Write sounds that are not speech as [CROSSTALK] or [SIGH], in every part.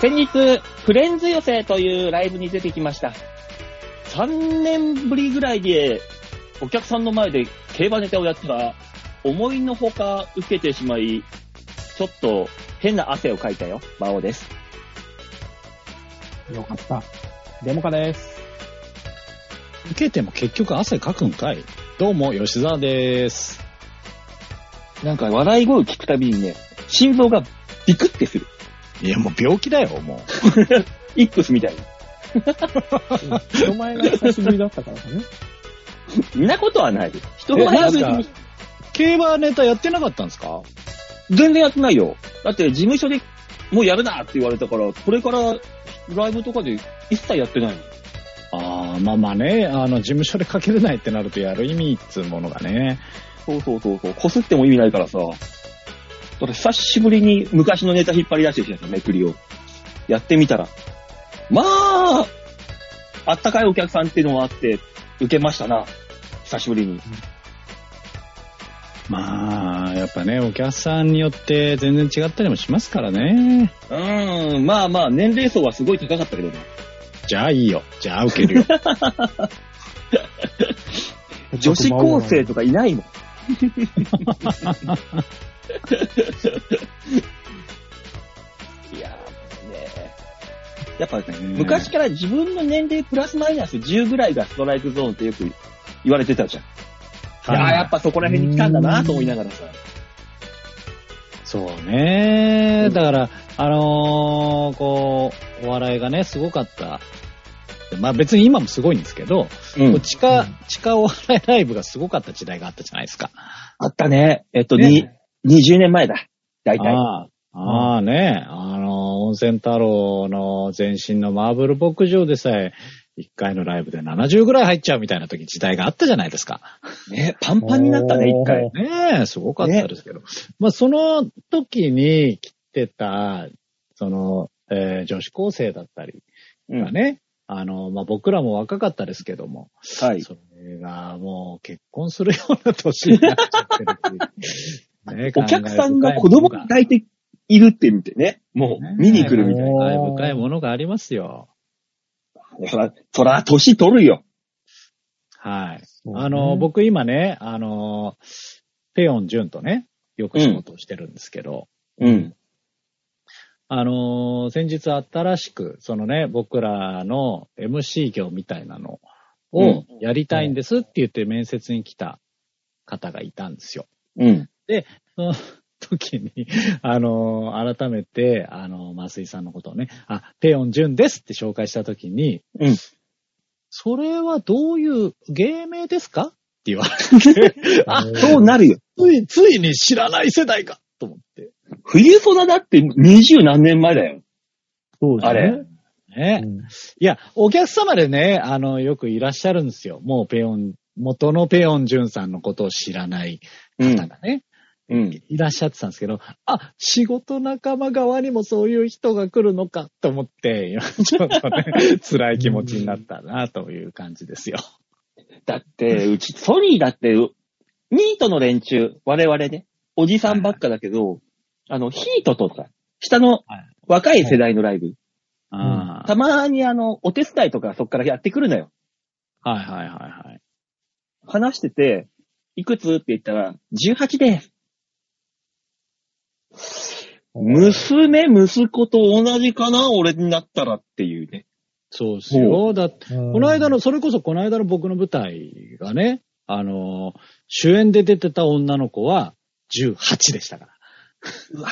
先日、フレンズ寄せというライブに出てきました。3年ぶりぐらいで、お客さんの前で競馬ネタをやったら、思いのほか受けてしまい、ちょっと変な汗をかいたよ。馬王です。よかった。デモカです。受けても結局汗かくんかいどうも、吉沢です。なんか笑い声を聞くたびにね、心臓がビクってする。いや、もう病気だよ、もう。[LAUGHS] イップスみたいに。人前が久しぶりだったからかね。そんなことはない。人え前は別になんか競馬ネタやってなかったんですか？全然やってないよ。だって事務所でもうやるなって言われたから、これからライブとかで一切やってないの。ああ、まあまあね、あの、事務所でかけれないってなるとやる意味っつうものがね。そうそうそうそう。こすっても意味ないからさ。だから久しぶりに昔のネタ引っ張り出してきためくりを。やってみたら。まあ、あったかいお客さんっていうのもあって、受けましたな。久しぶりに。まあ、やっぱね、お客さんによって全然違ったりもしますからね。うーん、まあまあ、年齢層はすごい高かったけどね。じゃあいいよ。じゃあ受けるよ。[LAUGHS] 女子高生とかいないもん。[LAUGHS] [LAUGHS] いやーねやっぱね、昔から自分の年齢プラスマイナス10ぐらいがストライクゾーンってよく言われてたじゃん。いやーやっぱそこら辺に来たんだなと思いながらさ。そうね。だから、あのーこう、お笑いがね、すごかった。まあ別に今もすごいんですけど、うん地下、地下お笑いライブがすごかった時代があったじゃないですか。あったね。えっと、ねに20年前だ。大体。ああ、ああね、あの、温泉太郎の前身のマーブル牧場でさえ、1回のライブで70ぐらい入っちゃうみたいな時時代があったじゃないですか。ね、パンパンになったね、一回。ねえ、すごかったですけど。まあその時に来てた、その、えー女子高生だったりうん。がね、あの、まあ僕らも若かったですけども、はい。それがもう結婚するような年になっちゃってる [LAUGHS] ねお客さんが子供が抱いているって見てね、もう見に来るみたいな。深いものがありますよ。そら、そら、年取るよ。はい。あの、僕今ね、あの、ペヨンジュンとね、よく仕事をしてるんですけど、うん。あの、先日新しく、そのね、僕らの MC 業みたいなのをうんやりたいんですって言って面接に来た方がいたんですよ。うん。その時に、[LAUGHS] あの、改めて、あの、増井さんのことをね、あ、ペヨンジュンですって紹介した時に、うん。それはどういう芸名ですか？って言われて、[LAUGHS] あ、そうなるよ。つい、ついに知らない世代かと思って。冬ソナだって二十何年前だよ。そうですね。あれ。ね。うんいや、お客様でね、あの、よくいらっしゃるんですよ。もうペヨン、元のペヨンジュンさんのことを知らないうん方。がね、うん。いらっしゃってたんですけど、あ、仕事仲間側にもそういう人が来るのかと思って、今 [LAUGHS] ちょっとね、[LAUGHS] 辛い気持ちになったなという感じですよ。だって、うち、ソニーだって、ニートの連中、我々ね、おじさんばっかだけど、あの、ヒートとか、下のはい若い世代のライブ、あたまにあの、お手伝いとかそっからやってくるのよ。あはいはいはいはい。話してて、いくつって言ったら、18です。娘、息子と同じかな俺になったらっていうね。そうですよ。だって、うんこの間の、それこそこの間の僕の舞台がね、あの、主演で出てた女の子は18でしたから。うわ、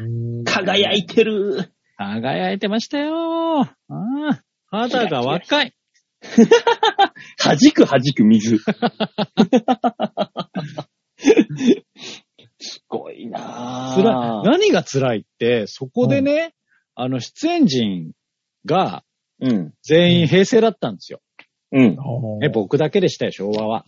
うん輝いてる。輝いてましたよ。ああ肌が若い。[LAUGHS] 弾く弾く水。[LAUGHS] すごいな辛い。ぁ。何が辛いって、そこでね、あの、出演陣がうん。全員平成だったんですよ。うん。ね、僕だけでしたよ、昭和は。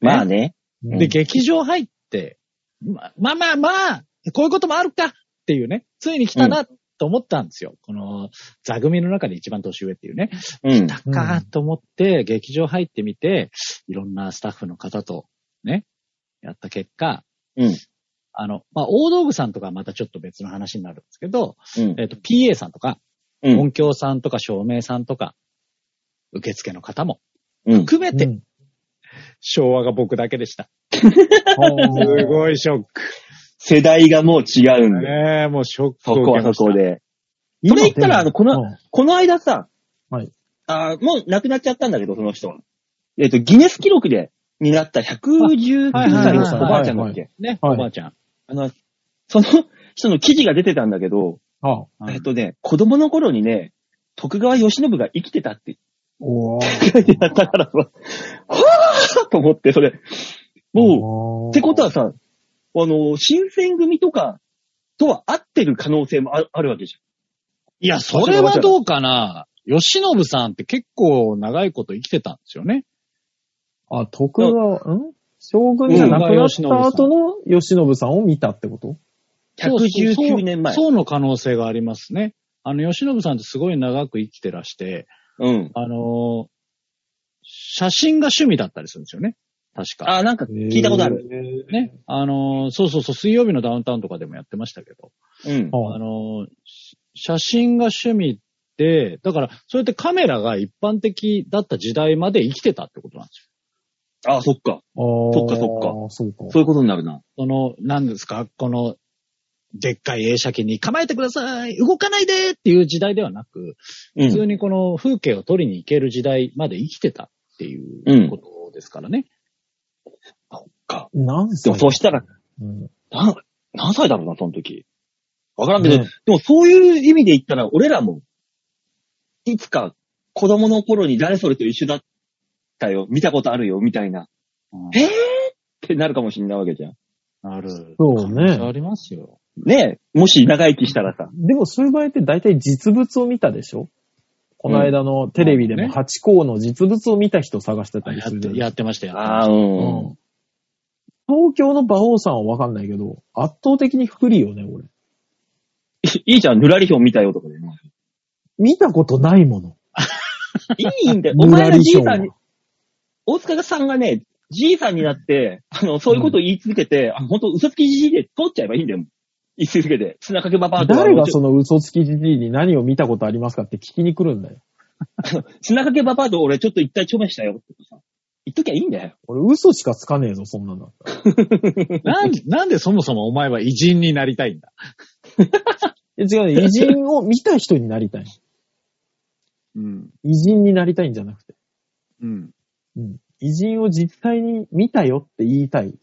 まあね。うんで、劇場入って、ま、まあまあまあ、こういうこともあるかっていうね、ついに来たなと思ったんですよ。この座組の中で一番年上っていうね。うん。来たかと思って、劇場入ってみて、いろんなスタッフの方とね、やった結果、うん。あの、まあ、大道具さんとかはまたちょっと別の話になるんですけど、うん。えっ、と、PA さんとか、うん。音響さんとか照明さんとか、受付の方もうん。含めて、うん昭和が僕だけでした。[LAUGHS] すすごいショック。世代がもう違うんで。ねえ、もうショックそこはを受けました。そこで。それ言ったら、あの、この、うんこの間さ、はいあーもう亡くなっちゃったんだけど、その人は。えっ、と、ギネス記録で、になった119はいはいはいはい歳のおばあちゃんだっけ？ね、はいおばあちゃん。あの、その人の記事が出てたんだけど、あえっとね、子供の頃にね、徳川義信が生きてたってお書いてあったからさ、はぁーと思って、それ。もう、うってことはさ、あの、新選組とかとは合ってる可能性もああるわけじいや、それはどうかな。吉信さんって結構長いこと生きてたんですよね。あ、徳川、ん？将軍じゃなくなった後の吉信さんを見たってこと？ゃん。119年前。そうそうの可能性がありますね。あの、吉信さんってすごい長く生きてらして、うん。あのー写真が趣味だったりするんですよね。確か。あ、なんか聞いたことある。ね。あのーそうそうそう、水曜日のダウンタウンとかでもやってましたけど。うん。はあの写真が趣味で、だから、そうやってカメラが一般的だった時代まで生きてたってことなんですよ。あ、そっか。そそっかそっか。そうか。そういうことになるな。その、何ですか？この、でっかい映写機に構えてください動かないでっていう時代ではなく、うん。普通にこの風景を撮りに行ける時代まで生きてたっていうことですからね。か。何歳でもそうしたら、うんな何歳だろうな、その時。わからんけど、ねでもそういう意味で言ったら、俺らも、いつか子供の頃に誰それと一緒だったよ、見たことあるよ、みたいな。うんえー？ってなるかもしれないわけじゃん。ある。そうね可能性ありますよ。ねえ、もし長生きしたらさ。でもそういう場合って大体実物を見たでしょ？この間のテレビでもねハチ公の実物を見た人探してたりやってするじゃないやってましたよ。ああ、う。うんん東京の馬王さんはわかんないけど、圧倒的に不利よね、俺。いいじゃん、ぬらりひょん見たよとかで。見たことないもの。[LAUGHS] いいんだよ。おぬ前がらりひょんはじいさんに、大塚さんがね、じいさんになって、あの、そういうことを言い続けて、あ本当嘘つきじじいで通っちゃえばいいんだよ。言い続けて。砂かけババアとか誰がその嘘つきじじいに何を見たことありますかって聞きに来るんだよ。[LAUGHS] 砂かけババアと俺ちょっと一体ちょめしたよってさ。言っときゃいいんだよ。俺嘘しかつかねえぞ、そんなんだったら。[LAUGHS] なんで、なんでそもそもお前は偉人になりたいんだ？[LAUGHS] え違うね、偉人を見た人になりたい。うん。偉人になりたいんじゃなくて。うん。うん。偉人を実際に見たよって言いたい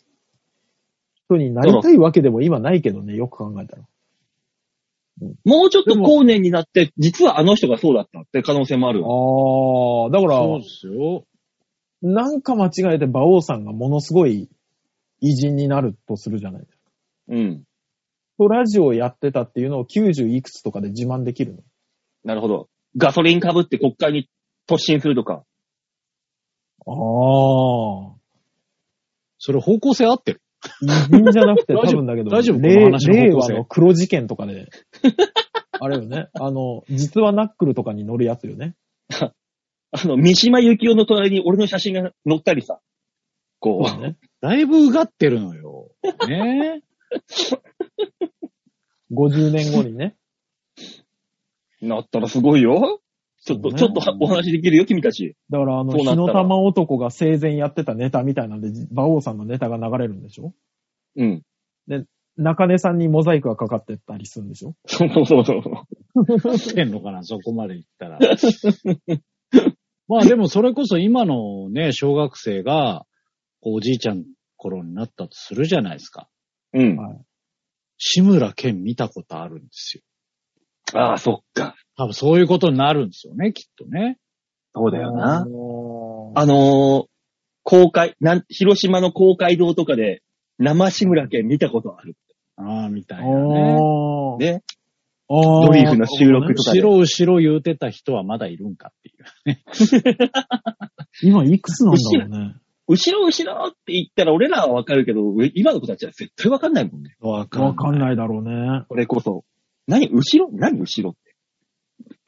人になりたいわけでも今ないけどね、よく考えたら。もうちょっと後年になって、実はあの人がそうだったって可能性もあるわ。ああ、だから、そうですよ。なんか間違えて馬王さんがものすごい偉人になるとするじゃないですか。うん。とラジオをやってたっていうのを90いくつとかで自慢できるの？なるほど。ガソリン被って国会に突進するとか。ああ。それ方向性合ってる？偉人じゃなくて [LAUGHS] 多大丈夫？分だけど、大丈夫？の話の令方向性和の黒事件とかで、[LAUGHS] あれよね、あの、実はナックルとかに乗るやつよね。[LAUGHS] あの、三島由紀夫の隣に俺の写真が載ったりさ。こう。ね。だいぶうがってるのよ。ね50年後にね。なったらすごいよ。ちょっと、ねちょっとお話できるよ、君たち。だからあの、火の玉男が生前やってたネタみたいなんで、馬王さんのネタが流れるんでしょ？うん。中根さんにモザイクがかかってたりするんでしょ？そうそうそう。え。してんのかな、そこまで行ったら。[LAUGHS] まあでもそれこそ今のね、小学生が、こうおじいちゃん頃になったとするじゃないですか。うん。はい志村けん見たことあるんですよ。ああ、そっか。多分そういうことになるんですよね、きっとね。そうだよな。ああのー、公開、なん、広島の公会堂とかで、生志村けん見たことある。ああ、みたいあなね。ーね。ドリフの収録とかで後ろ後ろ言うてた人はまだいるんかっていう。[LAUGHS] 今いくつなんだろうね。後ろ後ろって言ったら俺らはわかるけど、上今の子たちは絶対わかんないもんね。わわかんないだろうね。これこそ。何後ろ？何後ろ？って。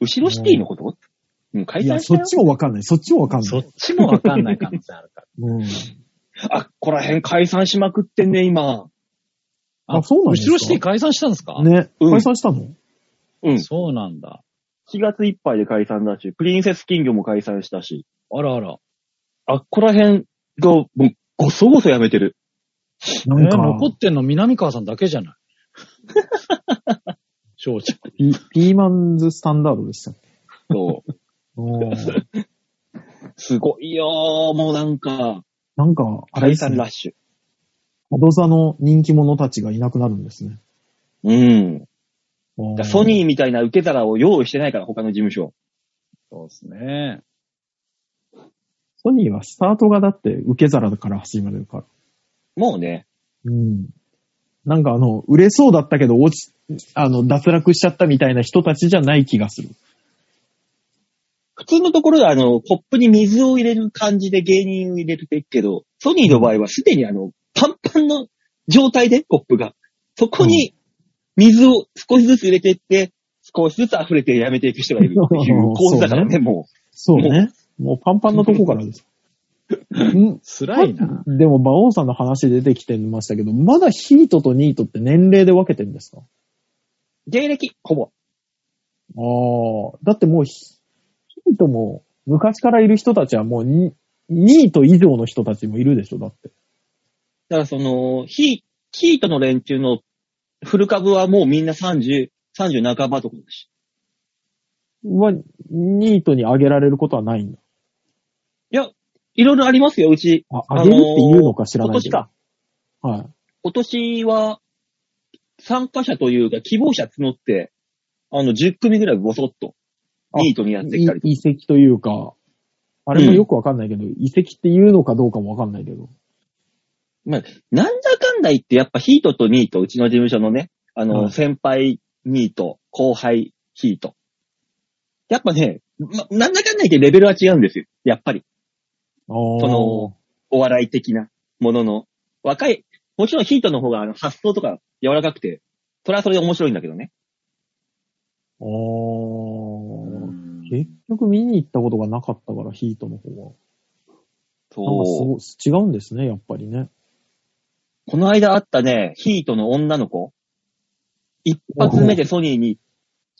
後ろシティのこと？うん、解いや、散したよ。そっちもわかんない。そっちもわかんない。そっちもわかんない可能性あるから。[LAUGHS] うん。あ、ここら辺解散しまくってんね、今。あ、そうなんですか？後ろシティ解散したんですか？ね。うん解散したの？うん。そうなんだ。7月いっぱいで解散だし、プリンセス金魚も解散したし、あらあら。あっこら辺が、もう、ごそごそやめてる。なんか、えー残ってんの南川さんだけじゃない？[LAUGHS] 正直。ピピーマンズスタンダードでしたっけそう。[LAUGHS] おーすごいよー、もうなんか、なんか、あれ解ですね散ラッシュ。アドザの人気者たちがいなくなるんですね。うん。ソニーみたいな受け皿を用意してないから、他の事務所。そうですね。ソニーはスタートがだって受け皿から始まるから。もうね、うん。なんかあの、売れそうだったけど落ち、あの、脱落しちゃったみたいな人たちじゃない気がする。普通のところであの、コップに水を入れる感じで芸人を入れていくけど、ソニーの場合はすでにあの、パンパンの状態で、コップが。そこに水を少しずつ入れていって、少しずつ溢れてやめていく人がいるっていう構図だからね、そうもそうね。もうパンパンのとこからです。ん辛いな。でも、馬王さんの話出てきてましたけど、まだヒートとニートって年齢で分けてるんですか？う。芸歴、ほぼ。ああ、だってもうヒ、ヒートも昔からいる人たちはもうニニート以上の人たちもいるでしょ、だって。だからその、ヒヒートの連中のフル株はもうみんな30、30半ばとかだし。は、ニートに上げられることはないんだ。いろいろありますよ、うち。あ、上げるって言うのか知らないけど。今年か。はい。今年は、参加者というか希望者募って、あの、10組ぐらいボソッと、あニートにやってきたりとかい遺跡というか、あれもよくわかんないけど、遺跡って言うのかどうかもわかんないけど。なんだかんだ言って、やっぱヒートとニート、うちの事務所のね、あの、はい先輩ニート、後輩ヒート。やっぱね、ま、なんだかんだ言ってレベルは違うんですよ。やっぱり。そその、お笑い的なものの。若い、もちろんヒートの方があの発想とか柔らかくて、それはそれで面白いんだけどね。おー結局見に行ったことがなかったから、ヒートの方は。なんかすそう。ごい違うんですね、やっぱりね。この間会ったね、ヒートの女の子、一発目でソニーに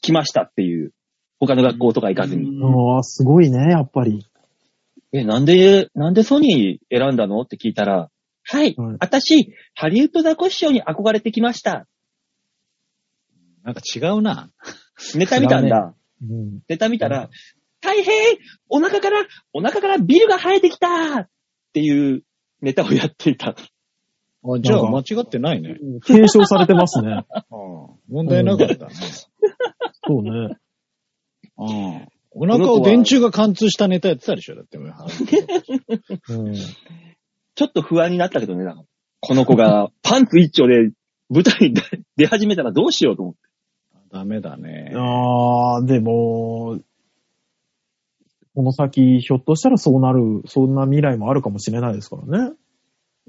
来ましたっていう、他の学校とか行かずに。ああ、すごいね、やっぱり。え、なんで、なんでソニー選んだのって聞いたら、はい、はい私、ハリウッドザコシショウに憧れてきました。なんか違うな。[LAUGHS] ネタ見たんだ。うん。ネタ見たら、大変お腹から、お腹からビルが生えてきたっていうネタをやっていた。あじゃあ間違ってないね。継承されてますね。[LAUGHS] 問題なかったね。[LAUGHS] そうね。うんお腹を電柱が貫通したネタやってたでしょ？だって。うん。ちょっと不安になったけどね、なんかこの子が [LAUGHS] パンツ一丁で舞台に出出始めたらどうしようと思って。ダメだね。ああ、でも、この先、ひょっとしたらそうなる、そんな未来もあるかもしれないですからね。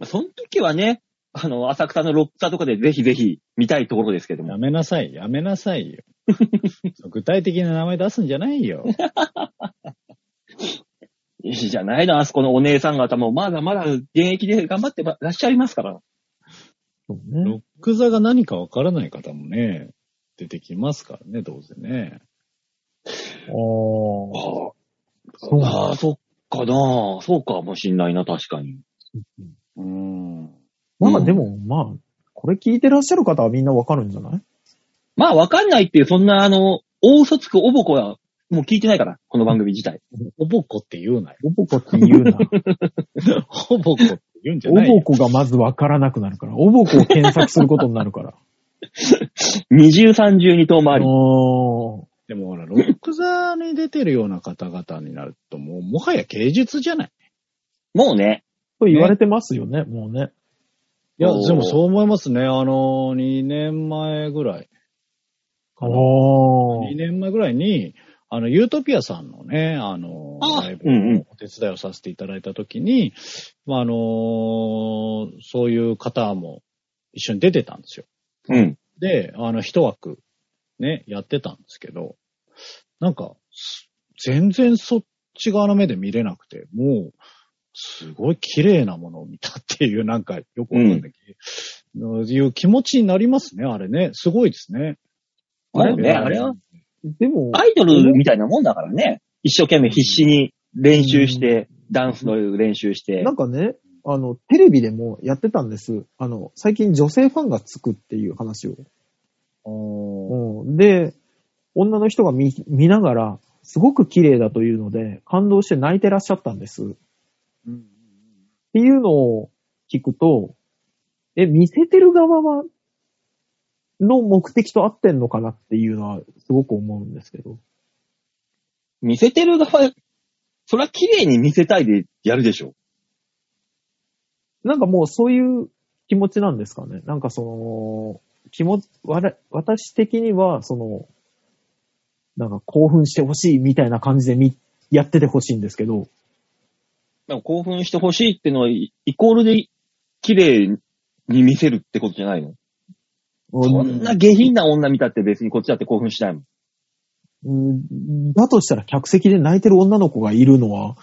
その時はね、あの、浅草のロック座とかでぜひぜひ見たいところですけどもや。めなさい、やめなさいよ。[LAUGHS] 具体的な名前出すんじゃないよ。いいじゃないの、あそこのお姉さん方もまだまだ現役で頑張ってらっしゃいますから。そうね。ロック座が何かわからない方もね、出てきますからね、どうせね。ああ。あそうああ、そっかな。そうかもしんないな、確かに。うん。なんかでも、まあ、これ聞いてらっしゃる方はみんなわかるんじゃない？まあ、わかんないっていう、そんな、あの、大嘘つくおぼこは、もう聞いてないから、この番組自体。[LAUGHS] おぼこって言うなよ。おぼこって言うな。[LAUGHS] おぼこって言うんじゃおないよ。ぼこがまずわからなくなるから。おぼこを検索することになるから。[LAUGHS] 二重三重二等回り。おーでもほら、ロック座に出てるような方々になると、もう、もはや芸術じゃないもうね。と言われてますよね、もうね。いや、でもそう思いますね。あの、2年前ぐらい。おー2年前ぐらいに、あの、ユートピアさんのね、あの、あライブうんうんのお手伝いをさせていただいたときに、まあ、あの、そういう方も一緒に出てたんですよ。うん。で、あの、一枠、ね、やってたんですけど、なんか、す全然そっち側の目で見れなくて、もう、すごい綺麗なものを見たっていう、なんか、よくわかんない、いう気持ちになりますね、あれね。すごいですね。もうね、あれは、でも、アイドルみたいなもんだからね。一生懸命必死に練習して、ダンスの練習してな。んかね、あの、テレビでもやってたんです。あの、最近女性ファンがつくっていう話を。うん、で、女の人が見見ながら、すごく綺麗だというので、感動して泣いてらっしゃったんです。っていうのを聞くと、え、見せてる側は、の目的と合ってんのかなっていうのはすごく思うんですけど。見せてる側、そりゃ綺麗に見せたいでやるでしょ。なんかもうそういう気持ちなんですかね。なんかその、気持ち、わら私的には、その、なんか興奮してほしいみたいな感じでみ、やっててほしいんですけど、でも興奮してほしいってのは、イイコールで綺麗に見せるってことじゃないの？そんな下品な女見たって別にこっちだって興奮しないもん。うんだとしたら客席で泣いてる女の子がいるのは、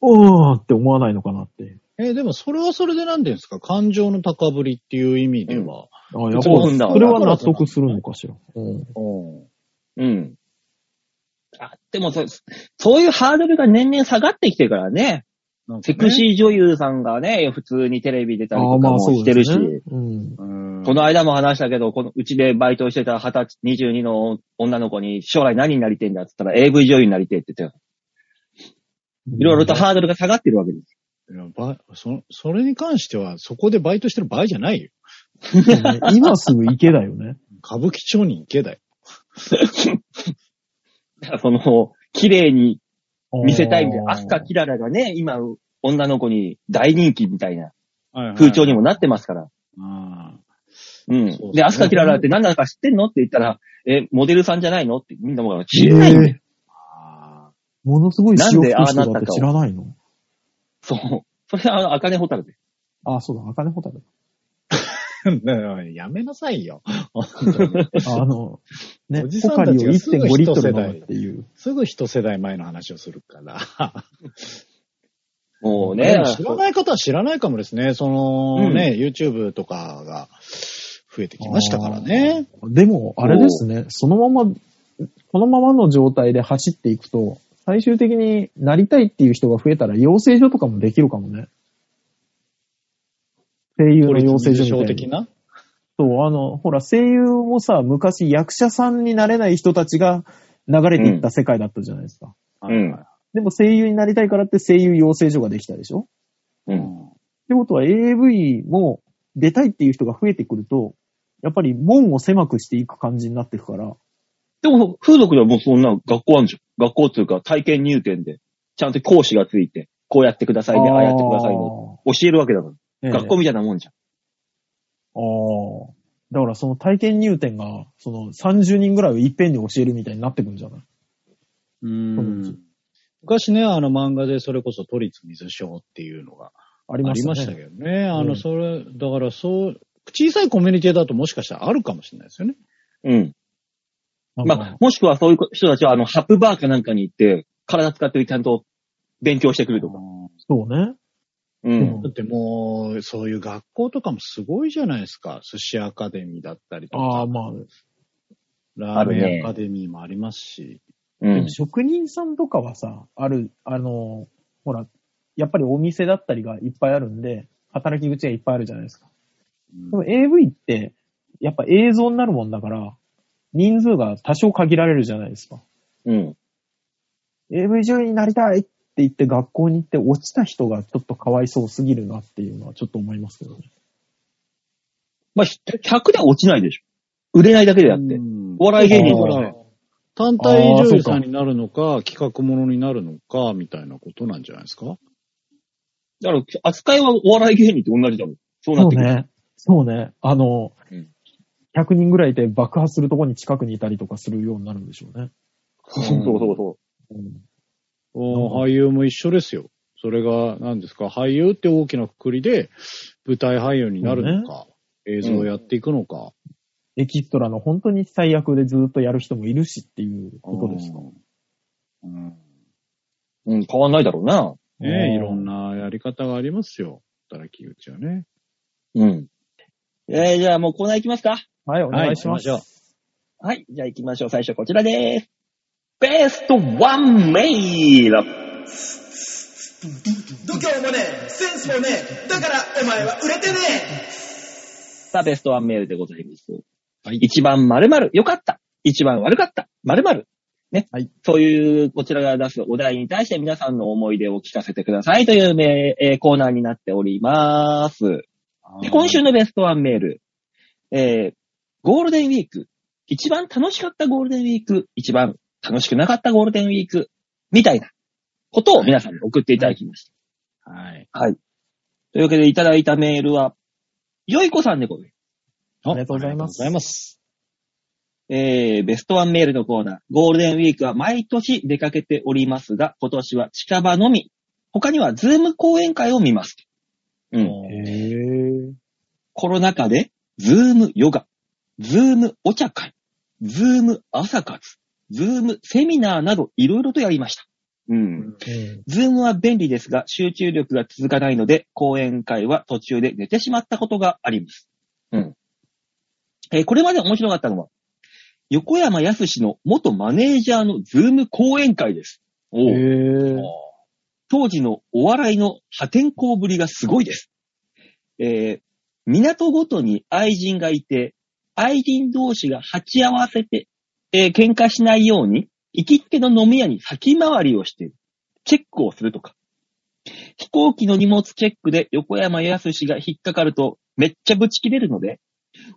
うーんって思わないのかなって。えーでもそれはそれで何て言うんですか？感情の高ぶりっていう意味では。あやっぱ興奮だわそれは納得するのかしら。うんうん。あ、でもそ、そういうハードルが年々下がってきてるからね。セクシー女優さんがね、普通にテレビ出たりああ、とかもまあそうしてるし、ですね。うん。うんこの間も話したけど、このうちでバイトしてた20歳、22の女の子に将来何になりてえんだって言ったら AV 女優になりてえって言ってたよ。いろいろとハードルが下がってるわけです。いやばそそれに関しては、そこでバイトしてる場合じゃないよ。[LAUGHS] 今すぐ行けだよね。歌舞伎町に行けだよ。[LAUGHS] だからその、綺麗に見せたいみたいな、アスカキララがね、今、女の子に大人気みたいなはいはい風潮にもなってますから。あうんそうそう。で、アスカキララって何なのか知ってんのって言ったら、え、モデルさんじゃないのってみんなもう知らないんだよ。あものすごい潮吹く人なんでああなったかをだって知らないの？そう。それはあの、アカネホタルです。あ、そうだ、赤根ホタル。ー [LAUGHS] やめなさいよ。あの、ね、おじさんたちがすぐ1.5リットル一世代っていう。すぐ一世代前の話をするから。[LAUGHS] もうね。知らない方は知らないかもですね。そのね、YouTube とかが増えてきましたからね。でも、あれですね、そのまま、このままの状態で走っていくと、最終的になりたいっていう人が増えたら、養成所とかもできるかもね。声優の養成所みたいに。的な？そう、あの、ほら、声優もさ、昔役者さんになれない人たちが流れていった世界だったじゃないですか。うんはいでも声優になりたいからって声優養成所ができたでしょ？うん。ってことは AV も出たいっていう人が増えてくると、やっぱり門を狭くしていく感じになっていくから、でも、風俗ではもうそんな学校あるんじゃん。学校っていうか体験入店で、ちゃんと講師がついて、こうやってくださいね、ああやってくださいね。教えるわけだから。ええ学校みたいなもんじゃん。ああ。だからその体験入店が、その30人ぐらいをいっぺんに教えるみたいになってくるんじゃない？うん昔ね、あの漫画でそれこそ都立水賞っていうのがありましたね。ありましたけどね。あの、うんそれ、だからそう、小さいコミュニティだともしかしたらあるかもしれないですよね。うん。まあ、もしくはそういう人たちは、あの、ハップバーかなんかに行って、体使ってちゃんと勉強してくるとか。そうね。うん。だってもう、そういう学校とかもすごいじゃないですか。寿司アカデミーだったりとああ、か、まあ、ラーメンアカデミーもありますし。うん。職人さんとかはさ、ある、あの、ほら、やっぱりお店だったりがいっぱいあるんで、働き口がいっぱいあるじゃないですか。うんでも AV って、やっぱ映像になるもんだから、人数が多少限られるじゃないですか。うん。AV 女優になりたいって言って学校に行って落ちた人がちょっとかわいそうすぎるなっていうのはちょっと思いますけどね。まあ、100では落ちないでしょ。売れないだけであって。うんお笑い芸人とかねだから。単体女優さんになるのか、企画ものになるのか、みたいなことなんじゃないですか？だから、扱いはお笑い芸人と同じだもん。そうなってくる。そうね。そうね。あの、うん100人ぐらいいて爆発するところに近くにいたりとかするようになるんでしょうね。そうそうそうそうんお俳優も一緒ですよ。それが、何ですか、俳優って大きなくくりで、舞台俳優になるのか、映像をやっていくのか。エキストラの本当に最悪でずっとやる人もいるしっていうことですか。うん。う。うん、変わんないだろうな。ねうんいろんなやり方がありますよ。働き口はね。うん。えー、じゃあもうコーナー行きますかはい、お願いします。はい行きましょはい。じゃあ行きましょう。最初こちらです。ベストワンメイル。度胸もねえ、センスもねえ、だからお前は売れてねさあ、ベストワンメールでございます。はい一番〇〇良かった。一番悪かった。〇〇。ね。はい。そういう、こちらが出すお題に対して皆さんの思い出を聞かせてくださいというえーコーナーになっております。で今週のベストワンメール。えー、ゴールデンウィーク。一番楽しかったゴールデンウィーク。一番楽しくなかったゴールデンウィーク。みたいなことを皆さんに送っていただきました。はい。はい。というわけでいただいたメールは、よいこさんでございます。あありがとうございますありがとうございます。えー、ベストワンメールのコーナー。ゴールデンウィークは毎年出かけておりますが、今年は近場のみ。他にはズーム講演会を見ます。うん。へぇコロナ禍で、ズームヨガ、ズームお茶会、ズーム朝活、ズームセミナーなどいろいろとやりました。うん。ズームは便利ですが、集中力が続かないので、講演会は途中で寝てしまったことがあります。うん。えーこれまで面白かったのは、横山やすしの元マネージャーのズーム講演会です。お当時のお笑いの破天荒ぶりがすごいです。えー港ごとに愛人がいて、愛人同士が鉢合わせて、えー喧嘩しないように、行きつけの飲み屋に先回りをして、チェックをするとか。飛行機の荷物チェックで横山康が引っかかるとめっちゃブチ切れるので、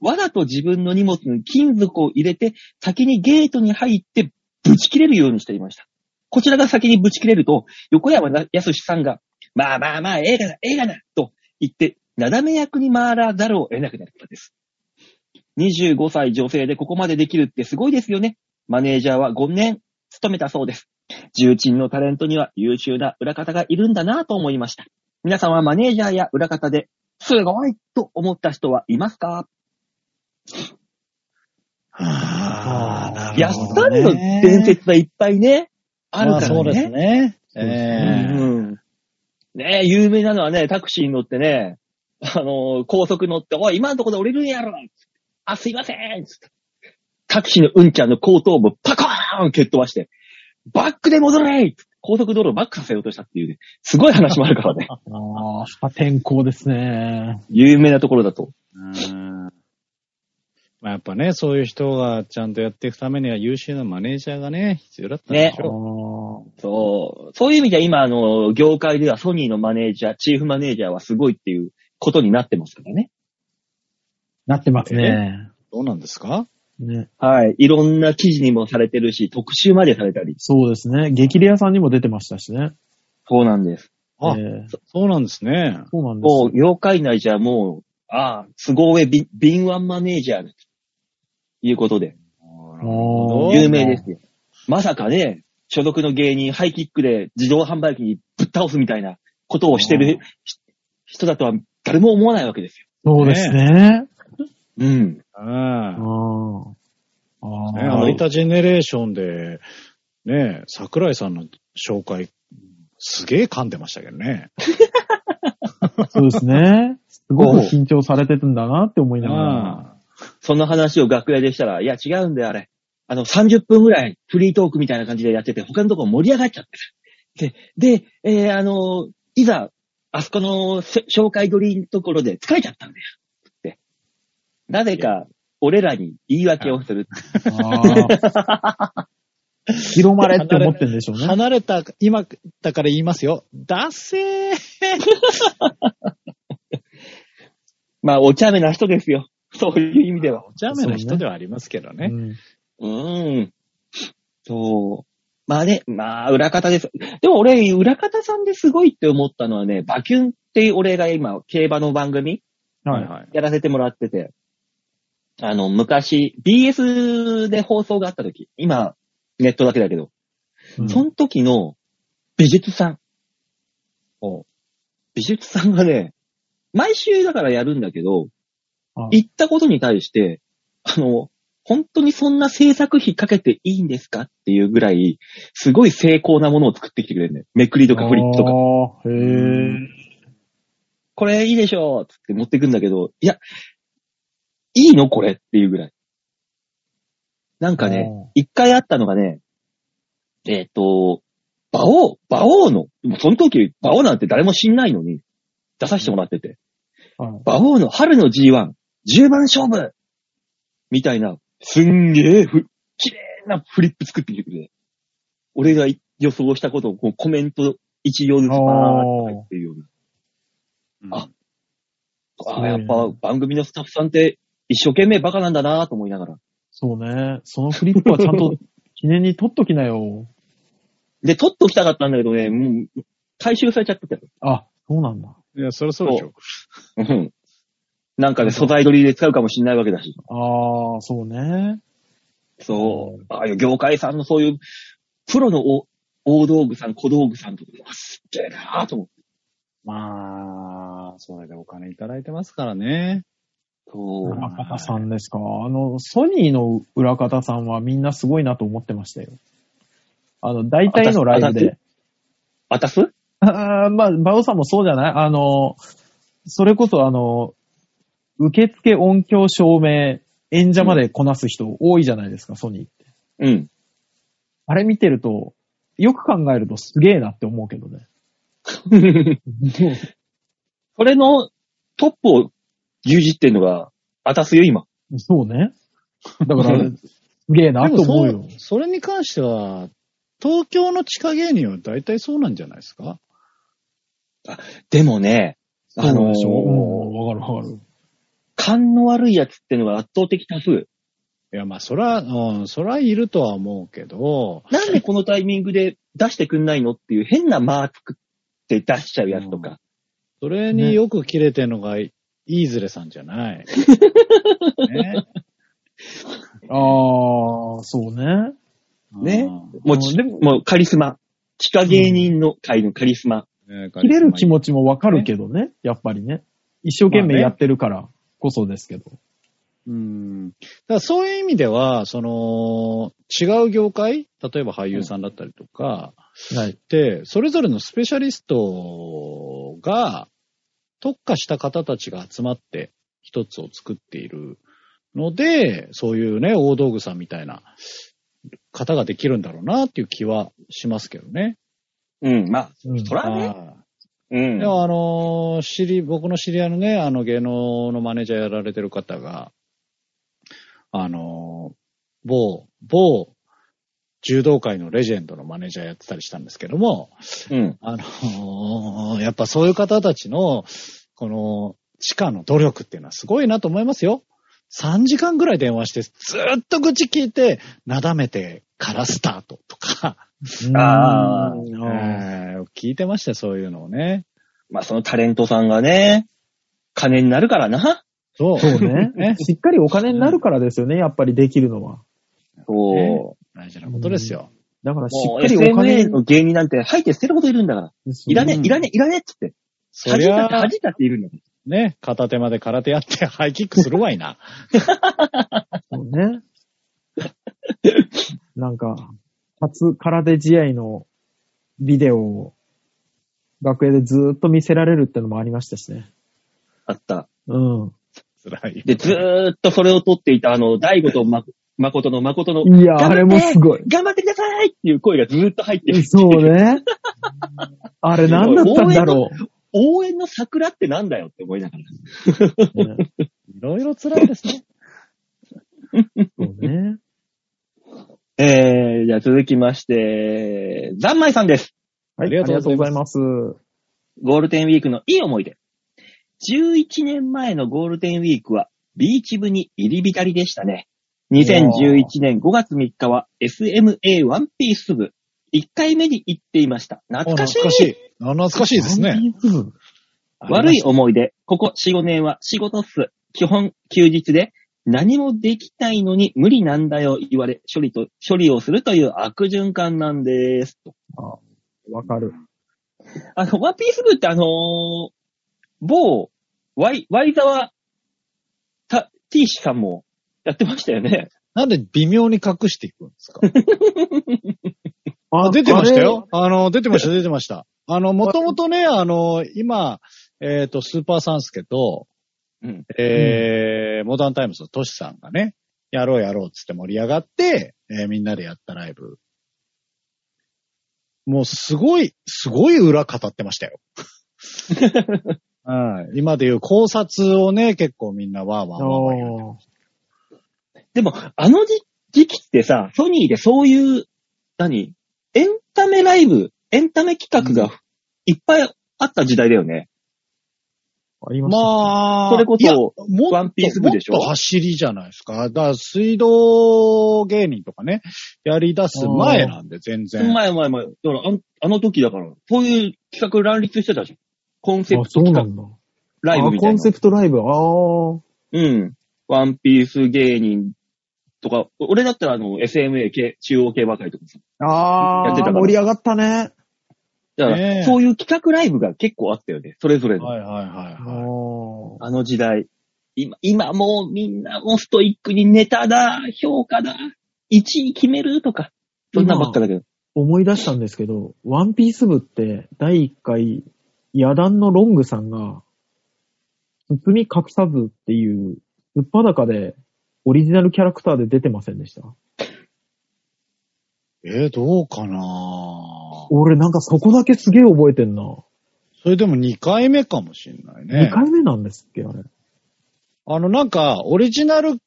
わざと自分の荷物に金属を入れて、先にゲートに入ってブチ切れるようにしていました。こちらが先にブチ切れると、横山康さんが、まあまあまあ、映画だ、映画だ、と言って、なだめ役に回らざるを得なくなったです。25歳女性でここまでできるってすごいですよね。マネージャーは5年勤めたそうです。重鎮のタレントには優秀な裏方がいるんだなと思いました。皆さんはマネージャーや裏方で、すごいと思った人はいますか？ああ、なやっるほさんの伝説はいっぱいね、あるからね。まあそうですね。ええうん。ねえ、有名なのはね、タクシーに乗ってね、あのー高速乗って、おい、今のところで降りるんやろあ、すいませんつってタクシーのうんちゃんの後頭部パカーン蹴っ飛ばして、バックで戻れ高速道路をバックさせようとしたっていうね、すごい話もあるからね。[LAUGHS] ああ、破天荒ですね。有名なところだと。うんまあやっぱね、そういう人がちゃんとやっていくためには優秀なマネージャーがね、必要だったんでしあょーそう。そういう意味では今、あの、業界ではソニーのマネージャー、チーフマネージャーはすごいっていうことになってますからね。なってますね。どうなんですか？ね。はい。いろんな記事にもされてるし、特集までされたり。そうですね。激レアさんにも出てましたしね。そうなんです。あええそうなんですね。そうなんですもう、業界内じゃもう、ああ、凄上び敏腕マネージャーだということで、おー有名ですよ。まさかね、所属の芸人ハイキックで自動販売機にぶっ倒すみたいなことをしてるひ人だとは誰も思わないわけですよ。そうですね。うん。うん。あーあね、ー。アイタジェネレーションで、ね、桜井さんの紹介、すげえ噛んでましたけどね。[LAUGHS] そうですね。すごく緊張されてるんだなって思いながら。その話を楽屋でしたら、いや違うんだよ、あれ。あの、30分ぐらいフリートークみたいな感じでやってて、他のところ盛り上がっちゃってで、で、えーあの、いざ、あそこのせ紹介撮りのところで疲れちゃったんだよ。って。なぜか、俺らに言い訳をする。[LAUGHS] 広まれって思ってんでしょうね。離れた、今だから言いますよ。ダッセー [LAUGHS] まあ、お茶目な人ですよ。そういう意味では。お茶目な人ではありますけどね。うんうーん。そう。まあね、まあ、裏方です。でも俺、裏方さんですごいって思ったのはね、バキュンっていう俺が今、競馬の番組はいはい。やらせてもらってて、あの、昔、BS で放送があった時、今、ネットだけだけど、うんその時の美術さん。美術さんがね、毎週だからやるんだけど、はい行ったことに対して、あの、本当にそんな制作費かけていいんですかっていうぐらい、すごい精巧なものを作ってきてくれるね。めくりとかフリップとか。あーへえ。これいいでしょうつって持ってくんだけど、いや、いいのこれっていうぐらい。なんかね、一回あったのがね、えっ、と、馬王、馬王の、もうその時、馬王なんて誰も知んないのに、出させてもらってて、はい馬王の春の G1、10番勝負みたいな、すんげえふ、綺麗なフリップ作ってきてくれて、俺が予想したことをこうコメント一行ずつバーって書いてるような。あああ、やっぱ番組のスタッフさんって一生懸命バカなんだなと思いながら。そうね。そのフリップはちゃんと [LAUGHS] 記念に取っときなよ。で、撮っときたかったんだけどね、もう、回収されちゃってたよ。あ、そうなんだ。いや、そりゃそうでしょ。うん。なんかね、素材取りで使うかもしんないわけだし。ああ、そうね。そう。ああいう業界さんのそういう、プロのお大道具さん、小道具さんとか、すっげえなーと思って。まあ、それでお金いただいてますからね。そう。裏方さんですか。あの、ソニーの裏方さんはみんなすごいなと思ってましたよ。あの、大体のライブで。あたすあーまあ、バオさんもそうじゃない？あの、それこそあの、受付音響照明、演者までこなす人多いじゃないですか、ソニーって。うん。あれ見てると、よく考えるとすげえなって思うけどね。[LAUGHS] それのトップを牛耳ってんのが、あたすよ、今。そうね。だから、[LAUGHS] すげえなと思うよそう。それに関しては、東京の地下芸人は大体そうなんじゃないですか？でもね、あのーうん、わかるわかる。勘の悪いやつってのが圧倒的多数。いや、まあ、そら、うん、そらいるとは思うけど、なんでこのタイミングで出してくんないのっていう変な間作って出しちゃうやつとか。それによく切れてるのが、イーズレさんじゃない。ね [LAUGHS] ああ、そうね。ねうんもうち、でももうカリスマ。地下芸人の会のカリスマ。ね切れる気持ちもわかるけどね、やっぱりね。一生懸命やってるからこそですけど。うん。だからそういう意味では、その、違う業界？例えば俳優さんだったりとか、はい。で、それぞれのスペシャリストが、特化した方たちが集まって一つを作っているので、そういうね、大道具さんみたいな方ができるんだろうなっていう気はしますけどね。うん、まあ、うんそらね。はいうんで。もあの、知り、僕の知り合いのね、あの芸能のマネージャーやられてる方が、あの、某、某、柔道界のレジェンドのマネージャーやってたりしたんですけども、うん。あの、やっぱそういう方たちの、この、地下の努力っていうのはすごいなと思いますよ。3時間ぐらい電話して、ずーっと愚痴聞いて、なだめてからスタートとか、あーうんえー聞いてましたよ、そういうのをね。まあ、そのタレントさんがね、金になるからな。そう。そうね [LAUGHS] ね。しっかりお金になるからですよね、やっぱりできるのは。そう。ね大事なことですよ。だからしもうっかりお金 SMA の芸人なんて入って捨てるほどいるんだから。いらねうんいらねいらねっつって。そりゃ恥じたって、恥じたっているんだから。ね、片手まで空手やってハイキックするわいな。[LAUGHS] そうね。なんか、初空手試合のビデオを楽屋でずーっと見せられるってのもありましたしね。あった。うん。辛い。で、ずーっとそれを撮っていた、あの、大悟とま、誠の誠の、いや、あれもすごい。頑張ってくださいっていう声がずーっと入ってる。そうね。あれ何だったんだろ応援の桜ってなんだよって思いながら。う。ね [LAUGHS] いろいろ辛いですね。[LAUGHS] そうね。えー、じゃあ続きまして、ざんまいさんです。はい、あありがとうございます。ゴールデンウィークのいい思い出。11年前のゴールデンウィークは、ビーチ部に入り浸りでしたね。2011年5月3日は SMA ワンピース部。1回目に行っていました。懐かしい。あ懐かしい。あ懐かしいですね。うん悪い思い出。ここ4、5年は仕事っす。基本休日で何もできないのに無理なんだよ言われ、処理と、処理をするという悪循環なんです。わかる。あの、ワンピース部ってあのー某、ワイ、ワイザワ、た、ティーシさんもやってましたよね。なんで微妙に隠していくんですか？あ [LAUGHS] あ、出てましたよ。あの、出てました、出てました。あの、もともとね、あの、今、えっ、と、スーパーサンスケと、うん。えーモダンタイムズのトシさんがね、やろうやろうっつって盛り上がって、えーみんなでやったライブ。もうすごい、すごい裏語ってましたよ。[LAUGHS] はい今でいう考察をね、結構みんなわーわーわーでも、あの時時期ってさ、ソニーでそういう、何？エンタメライブ、エンタメ企画がいっぱいあった時代だよね。ありました。まあ、それこそいやもっとワンピース部でしょ？もっと走りじゃないですか。だから水道芸人とかね、やり出す前なんで、全然。前前前。だからあん、あの時だから、そういう企画乱立してたじゃん。コンセプあ、ト企画そうなんだ。ライブみたいなあコンセ。プトライブ？ああ。うん。ワンピース芸人とか、俺だったらあの、SMA 系中央競馬会とかさ。ああ、やってたから盛り上がったね。だから、そういう企画ライブが結構あったよね。それぞれの。はいはいはいあはい。ーあの時代。今、今もうみんなもうストイックにネタだ、評価だ、1位決めるとか、そんなんばっかだけど。思い出したんですけど、ワンピース部って第1回、野団のロングさんが、包み隠さずっていう、すっぱだかでオリジナルキャラクターで出てませんでした？えー、どうかな？俺なんかそこだけすげえ覚えてんな。それでも2回目かもしんない2ね。回目なんですっけ、あれ。あの、なんか、オリジナル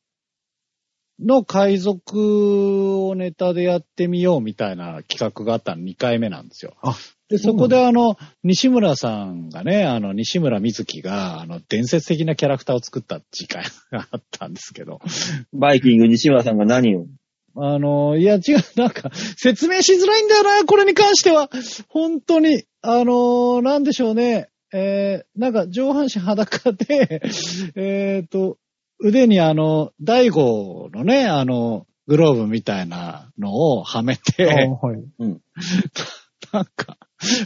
の海賊をネタでやってみようみたいな企画があったの2回目なんですよ。あ、で、そこであの、西村さんがね、あの、西村瑞希が、あの、伝説的なキャラクターを作った時間があったんですけど、バイキング西村さんが何を？あの、いや違う、なんか、説明しづらいんだよな、これに関しては。本当に、あの、なんでしょうね。えー、なんか上半身裸で、[LAUGHS] えっと、腕にあの、大悟のね、あの、グローブみたいなのをはめあて、はい。なんか、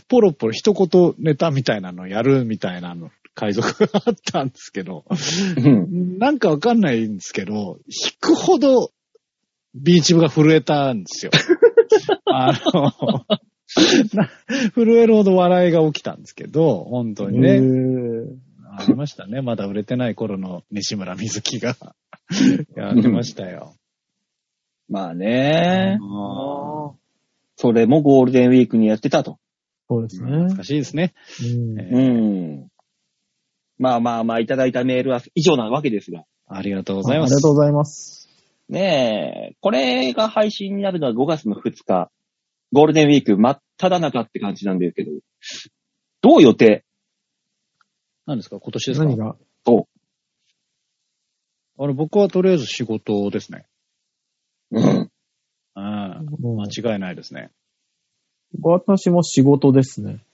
ポロポロ一言ネタみたいなのやるみたいなの、海賊があったんですけど、うん。なんかわかんないんですけど、引くほどビーチ部が震えたんですよ。[LAUGHS] あの、な震えるほど笑いが起きたんですけど、本当にへね。ーありましたね。まだ売れてない頃の西村瑞希がやってましたよ。まあね。あーそれもゴールデンウィークにやってたと。そうですね。難しいですね。うんえうん。まあまあまあ、いただいたメールは以上なわけですが。ありがとうごあざいます。りがとうございます。ねえ、これが配信になるのは5月の2日。ゴールデンウィーク真っ只中って感じなんですけど。どう予定？何ですか？今年ですか？何が？あの僕はとりあえず仕事ですね。うん。うん。うん間違いないですね。私も仕事ですね。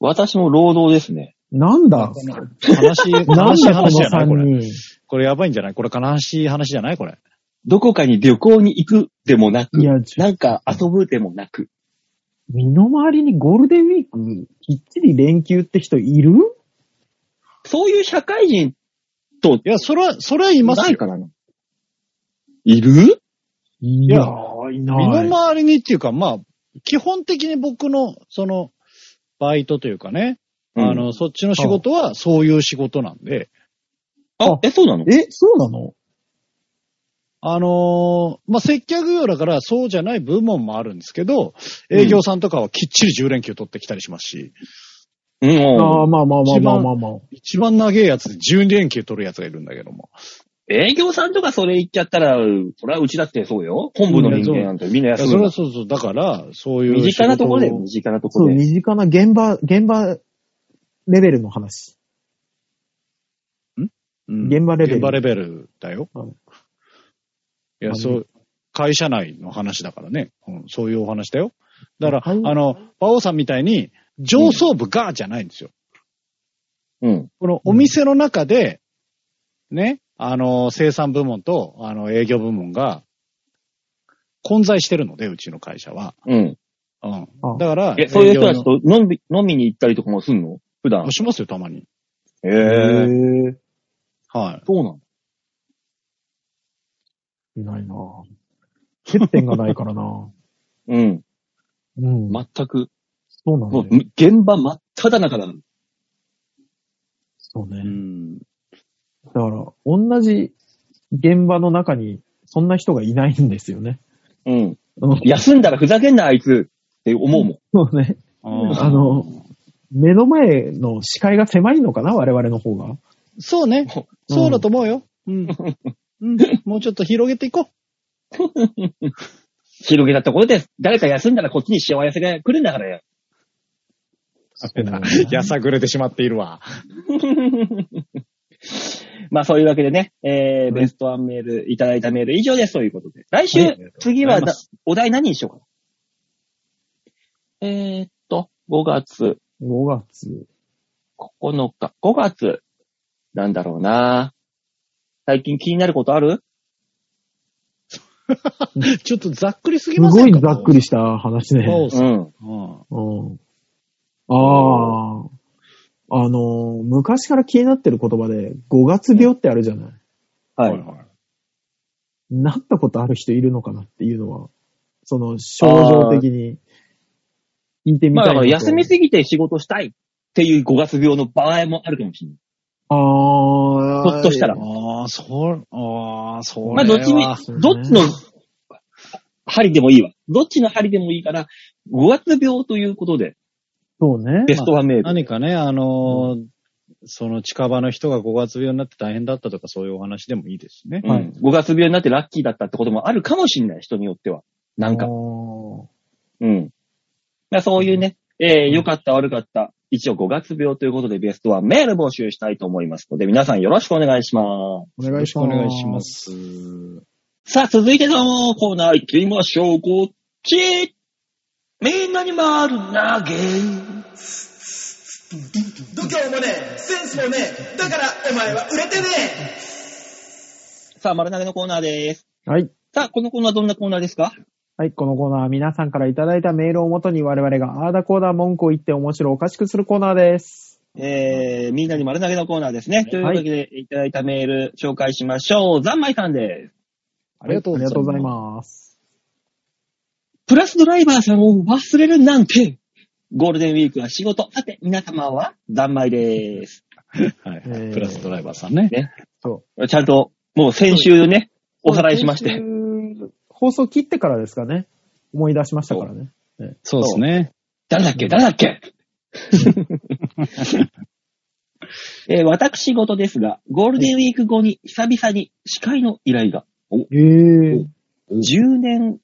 私も労働ですね。なんだ？悲しい、[LAUGHS] 悲しいだこの話じゃないこ3れ。人？これやばいんじゃない？これ悲しい話じゃない？これ。どこかに旅行に行くでもなくい、や、なんか遊ぶでもなく。身の回りにゴールデンウィーク、きっちり連休って人いる？そういう社会人といや、それは、それはいますよ。ないからな。いる？いやい身ない。の回りにっていうか、まあ、基本的に僕の、その、バイトというかね、あうんの、そっちの仕事はそういう仕事なんで、あ、え、そうなの？え、そうなの？あのーまあ、接客業だからそうじゃない部門もあるんですけど、営業さんとかはきっちり10連休取ってきたりしますし、うん。ああ、まあまあまあまあまあまあ。一番長いやつで12連休取るやつがいるんだけども。営業さんとかそれ言っちゃったら、それはうちだってそうよ。本部の人間なんてみんないやそれはそうそう、だから、そういう。身近なところで、身近なとこそう、ろで。身近な現場、現場レベルの話。うん現場レベル現場レベルだよ。はいいや、そう、会社内の話だからね。うん、そういうお話だよ。だから、はいあの、馬王さんみたいに、上層部がじゃないんですよ。うん。このお店の中で、ね、あの、生産部門と、あの、営業部門が、混在してるので、うちの会社は。うん。うん。あだから、え、そういう人たちと飲み、飲みに行ったりとかもすんの？普段の。しますよ、たまに。へへえ。ーはい。そうなのいないなぁ欠点がないからな [LAUGHS] うん。うん。全く。そうなんだよもう、現場真っ只中だ。そうね。うん。だから、同じ現場の中にそんな人がいないんですよね。うん。うん休んだらふざけんな、あいつって思うもん。そうね。あの、目の前の視界が狭いのかな我々の方が。そうね。そうだと思うよ。うん。[LAUGHS] うん。もうちょっと広げていこ [LAUGHS] 広げたところで、誰か休んだらこっちに幸せが来るんだからよ。う。やさぐれてしまっているわ。[LAUGHS] まあそういうわけでね、えー、ベストワンメール、いただいたメール以上ですということで。来週、はい次はお題何にしようかな？えー、っと、5月5月。9日、5月、なんだろうな最近気になることある？[LAUGHS] ちょっとざっくりすぎすませんか？ごいざっくりした話ね。そうそう。うん。うんうん。ああ。あの、昔から気になってる言葉で、5月病ってあるじゃない。はい。はい。なったことある人いるのかなっていうのは、その症状的に聞いてみたいなと休みすぎて仕事したいっていう5月病の場合もあるかもしれない。ああ。ひょっとしたらああ、そう、ああ、そう。まあどっちにどっちの針でもいいわ。どっちの針でもいいから、5月病ということで、そうね。ベストワンメール。何かね、あのーその近場の人が5月病になって大変だったとかそういうお話でもいいですしね。うん5月病になってラッキーだったってこともあるかもしれない、人によっては。なんかうん。まあそういうね、えー、良かった悪かった。一応5月病ということでベストワンメール募集したいと思いますので、皆さんよろしくお願いします。お願いします。よろしくお願いしま。す。さあ、続いてのコーナー行ってみましょう。こっちみんなに回る投げ。度胸もねえ、センスもねえ、だからお前は売れてねさあ、丸投げのコーナーです。はい。さあ、このコーナーはどんなコーナーですか？はい、このコーナーは皆さんからいただいたメールをもとに我々があーだこーだ文句を言って面白おかしくするコーナーです。えー、みんなに丸投げのコーナーですね。というわけで、いただいたメール紹介しましょう。ざんまいさんです。ありがとうございます。ありがとうございます。プラスドライバーさんを忘れるなんてゴールデンウィークは仕事。さて、皆様は、ざんまいです。はい、えープラスドライバーさんね。そちゃんと、もう先週ね、おさらいしまして。放送切ってからですかね。思い出しましたからね。そうですね。誰だっけ？誰だっけ？[LAUGHS] えー私事ですが、ゴールデンウィーク後に久々に司会の依頼が、おええ10年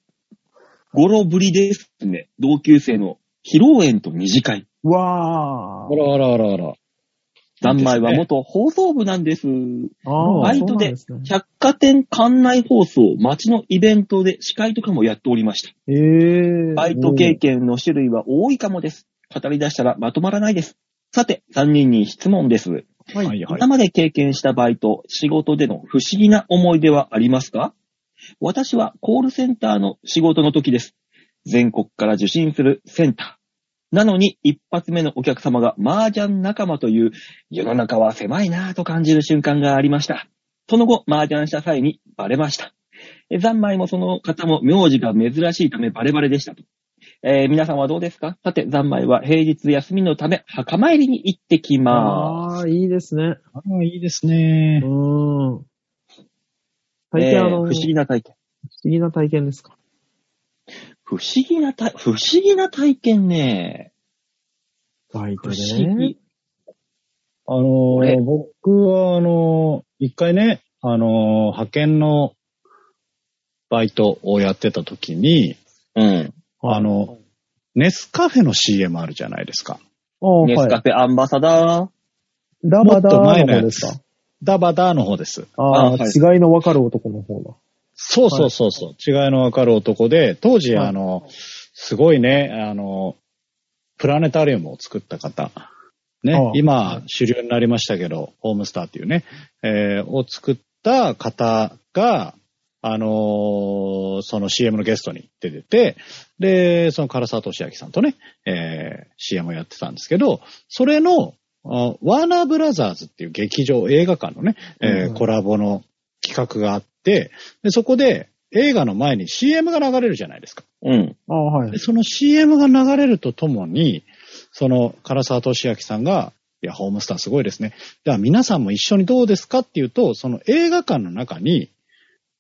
頃ぶりですね。同級生の披露宴と二次会。うわあらあらあらあら。三枚は元放送部なんです。バイトで。百貨店館内放送、街のイベントで司会とかもやっておりました。ええバイト経験の種類は多いかもです。語り出したらまとまらないです。さて、3人に質問です。はい。はいはい今。まで経験したバイト、仕事での不思議な思い出はありますか？私はコールセンターの仕事の時です。全国から受信するセンター。なのに一発目のお客様が麻雀仲間という世の中は狭いなぁと感じる瞬間がありました。その後、麻雀した際にバレました。え残米もその方も名字が珍しいためバレバレでしたと。えー皆さんはどうですか？さて、残米は平日休みのため墓参りに行ってきます。ああ、いいですね。ああ、いいですねう。ーん。最近あの、えー不思議な体験。不思議な体験ですか？不思議な体、不思議な体験ね。不バイトで思ね。議。あの俺ー、僕は、あのー、一回ね、あのー、派遣のバイトをやってた時に、うん。あの、ネスカフェの CM あるじゃないですか。ああ、ネスはい。カフェアンバサダー？ラバダーもっと前のやつの方ですか。ダバダーの方です。ああ、あはい違いのわかる男の方だ。そうそうそうそう、違いのわかる男で、当時、はい。あの、すごいね、あの、プラネタリウムを作った方。ね、ああ。今、主流になりましたけど、ホームスターっていうね、えーを作った方が、あのーその CM のゲストに出てて、で、その唐沢俊明さんとね、えー CM をやってたんですけど、それの、あワーナーブラザーズっていう劇場、映画館のね、えーうん。コラボの企画があって、で、そこで映画の前に CM が流れるじゃないですか。うん。ああ、はいで。その CM が流れるとともに、その唐沢俊明さんが、いや、ホームスターすごいですね。では皆さんも一緒にどうですかっていうと、その映画館の中に、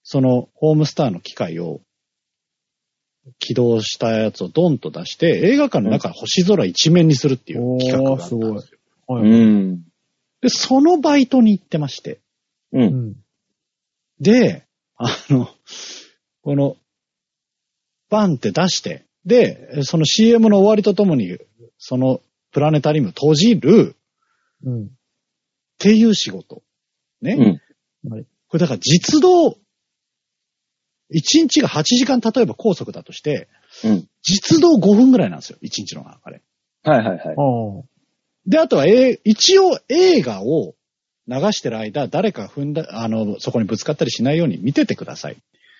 そのホームスターの機械を起動したやつをドンと出して、映画館の中星空一面にするっていう企画があったんですよ。はい。うん。で、そのバイトに行ってまして。う。うんん。で、あの、この、バンって出して、で、その CM の終わりとともに、そのプラネタリウム閉じるうん。っていう仕事。ね。うん。これだから実動、1日が8時間例えば高速だとして、うん。実動5分ぐらいなんですよ。1日の中で。はいはいはい。で、あとは、えー一応映画を流してる間、誰か踏んだ、あの、そこにぶつかったりしないように見ててくださいっ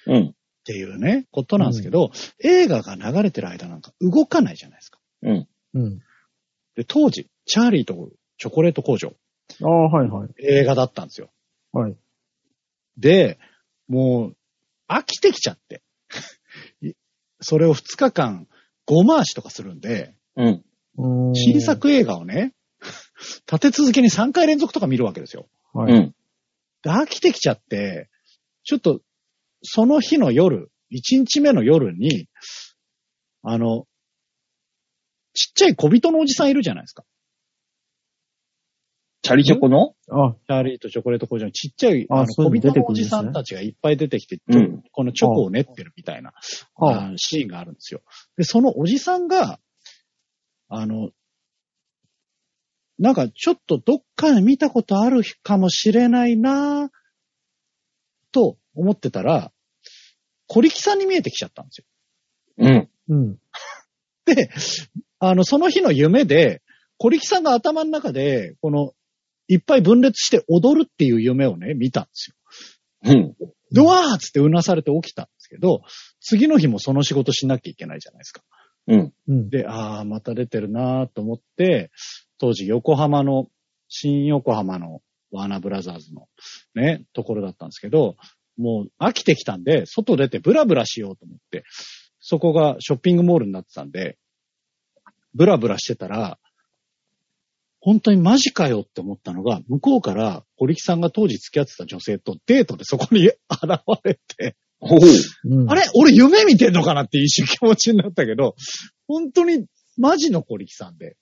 うん。ていうね、ことなんですけど、映画が流れてる間なんか動かないじゃないですか。うん。うん。で、当時、チャーリーとチョコレート工場、ああ、はいはい。映画だったんですよ。はい。で、もう、飽きてきちゃって。い [LAUGHS] それを2日間、5回しとかするんで、うん新。作映画をね、立て続けに3回連続とか見るわけですよ。はい。うん。で飽きてきちゃって、ちょっと、その日の夜、1日目の夜に、あの、ちっちゃい小人のおじさんいるじゃないですか。チャリチョコの？あ、チャーリーとチョコレート工場のちっちゃい、あの、小人のおじさんたちがいっぱい出てきて、うんこのチョコを練ってるみたいな、はあシーンがあるんですよ。で、そのおじさんが、あの、なんかちょっとどっかで見たことあるかもしれないなぁと思ってたら、小力さんに見えてきちゃったんですよ。うん。うん。で、あの、その日の夢で、小力さんが頭の中で、この、いっぱい分裂して踊るっていう夢をね、見たんですよ。うん。ドワーっつってうなされて起きたんですけど、次の日もその仕事しなきゃいけないじゃないですか。うん。うん。で、ああ、また出てるなーと思って、当時横浜の、新横浜のワーナーブラザーズのね、ところだったんですけど、もう飽きてきたんで、外出てブラブラしようと思って、そこがショッピングモールになってたんで、ブラブラしてたら、本当にマジかよって思ったのが、向こうから、小力さんが当時付き合ってた女性とデートでそこに現れて。あれ俺夢見てんのかなって一瞬気持ちになったけど、本当にマジの小力さんで。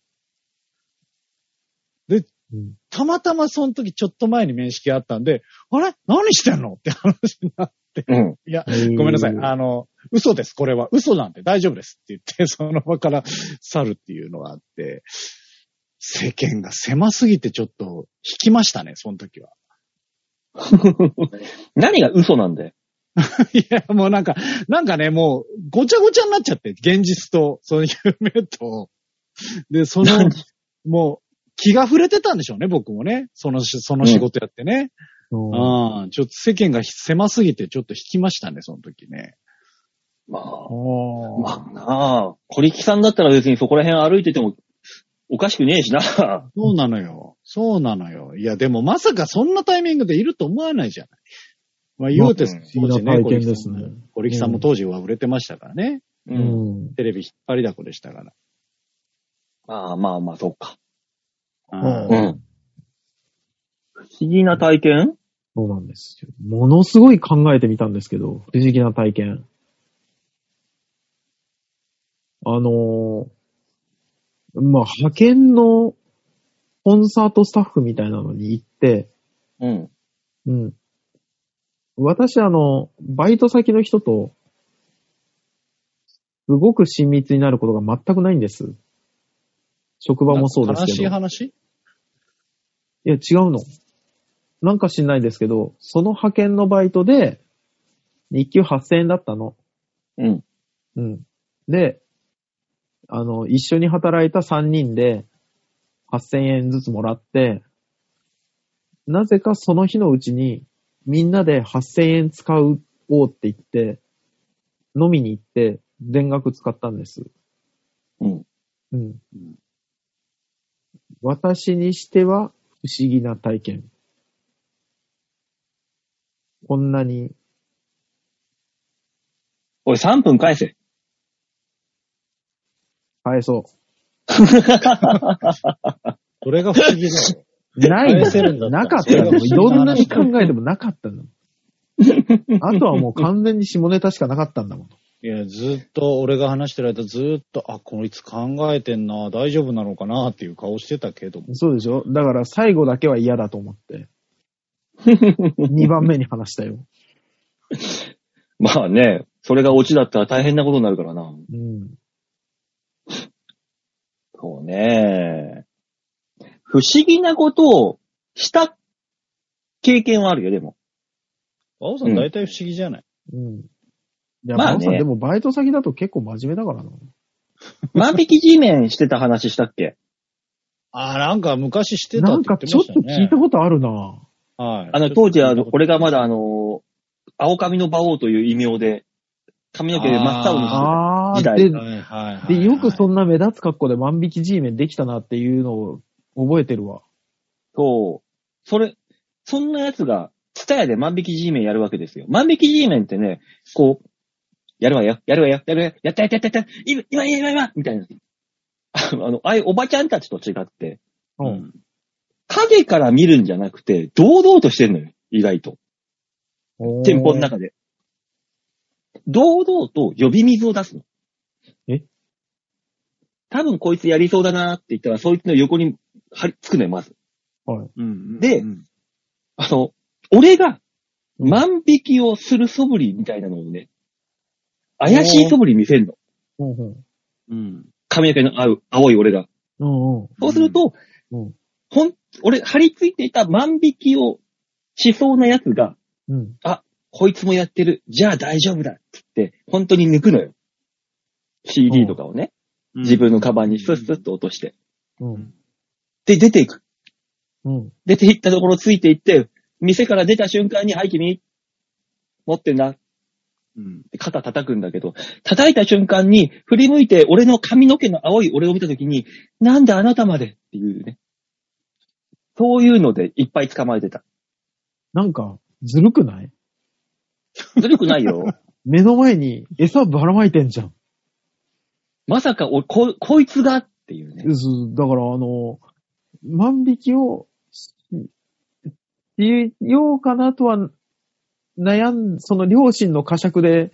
でうん、たまたまその時ちょっと前に面識があったんで、あれ？何してんの？って話になって。うん。いや、ごめんなさい。あの、嘘です。これは嘘なんで大丈夫ですって言って、[LAUGHS] その場から去るっていうのがあって、世間が狭すぎてちょっと引きましたね、その時は。[LAUGHS] 何が嘘なんだよ。[LAUGHS] いや、もうなんか、なんかね、もう、ごちゃごちゃになっちゃって、現実と、その夢と、で、その、もう、気が触れてたんでしょうね、僕もね。そのし、その仕事やってね。うんああ、ちょっと世間が狭すぎて、ちょっと引きましたね、その時ね。まあ、あまあなあ、小力さんだったら別にそこら辺歩いててもおかしくねえしな。そうなのよ。そうなのよ。いや、でもまさかそんなタイミングでいると思わないじゃない。まあ、言うて、まあ不思議な体験ですね。小力さんも当時は売れてましたからね。う。うんん。テレビ引っ張りだこでしたから。まあまあまあ、そっか。あうんーうん。不思議な体験？そうなんですよ。ものすごい考えてみたんですけど、不思議な体験。あのーまあ、派遣のコンサートスタッフみたいなのに行って、うん。うん。私、あの、バイト先の人と、すごく親密になることが全くないんです。職場もそうです悲しいけど。話？いや、違うの。なんか知んないですけど、その派遣のバイトで、日給8000円だったの。うん。うん。で、あの、一緒に働いた3人で、8000円ずつもらって、なぜかその日のうちに、みんなで8000円使うおうって言って、飲みに行って、全額使ったんです。うん。うん。私にしては不思議な体験。こんなに、おい、3分返せ。返そ [LAUGHS] それが不思議だよ。う。ない返せるんだの。ったらなかったの。それが不思議な話どんなに考えてもなかったの。あとはもう完全に下ネタしかなかったんだもん。いや、ずっと、俺が話してる間ずっと、あ、こいつ考えてんな、大丈夫なのかなっていう顔してたけども。そうでしょ？だから最後だけは嫌だと思って。[LAUGHS] 2番目に話したよ。まあね、それがオチだったら大変なことになるからな。うん。そうね。不思議なことをした経験はあるよ、でも。青さうんん大体不思議じゃない、うん。いや、まあねでもバイト先だと結構真面目だからな。万引き G メンしてた話したっけ？あー、なんか昔してたなんって言ってかちょっとましたね。聞いたことあるな。はい。あの、当時、あの、俺が、がまだあの、青髪の馬王という異名で、髪の毛真っ青にしてあー、時代で、はいはいはい、で、よくそんな目立つ格好で万引き G メンできたなっていうのを覚えてるわ。そう。それ、そんな奴が、ツタヤで万引き G メンやるわけですよ。万引き G メンってね、こう、やるわよ、やるわよ、やるわよ、やったやったやったやった、今、今、今、今、みたいな。[LAUGHS] あの、ああいうおばちゃんたちと違って、う。うんん。影から見るんじゃなくて、堂々としてんのよ、意外と。店舗の中で。堂々と呼び水を出すの。え？多分こいつやりそうだなって言ったら、そいつの横に張り付くのよ、まず。うんでうんあの、俺が万引きをする素振りみたいなのをね、怪しい素振り見せんの。うんうん。うん。髪の毛の合う、青い俺が。うんうん。そうすると、うんほん、俺、張り付いていた万引きをしそうな奴が、うん。こいつもやってる。じゃあ大丈夫だって言って、本当に抜くのよ。CD とかをね、自分のカバンにスッスッと落として。うん。で、出ていく。うん。出て行ったところついて行って、店から出た瞬間に、はい、君、持ってんな。うん。肩叩くんだけど、叩いた瞬間に、振り向いて、俺の髪の毛の青い俺を見たときに、なんであなたまで？っていうね。そういうのでいっぱい捕まえてた。なんか、ずるくない？ずるくないよ。[LAUGHS] 目の前に餌ばらまいてんじゃん。まさか、おこ、こいつが？っていうね。うだから、あの、万引きをししようかなとは悩ん、その両親の呵責で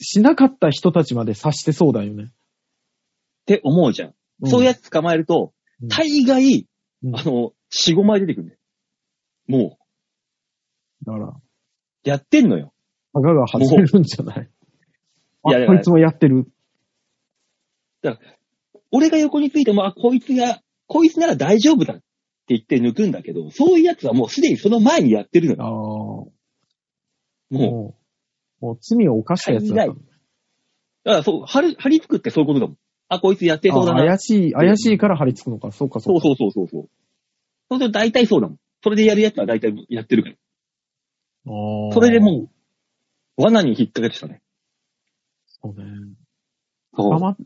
しなかった人たちまで察してそうだよね。って思うじゃん。そういうやつ捕まえると、うん大概、うんあの、4、5枚出てくるんだよ。もだから、う、やってんのよ。タガが外れるんじゃない？あいやいやこいつもやってる。俺が横についても、あ、こいつが、こいつなら大丈夫だって言って抜くんだけど、そういうやつはもうすでにその前にやってるのああ。よ。ももう、う、もう罪を犯したやつだったんだ。だからそう、張り、張り付くってそういうことだもん。あ、こいつやってそうだあな。怪しい、怪しいから張り付くのか。そうか、そううそうそうそうそう。そうすると大体そうだもん。それでやるやつは大体やってるから。あーそれでもう、罠に引っ掛けてたね。そうね。そう。捕ま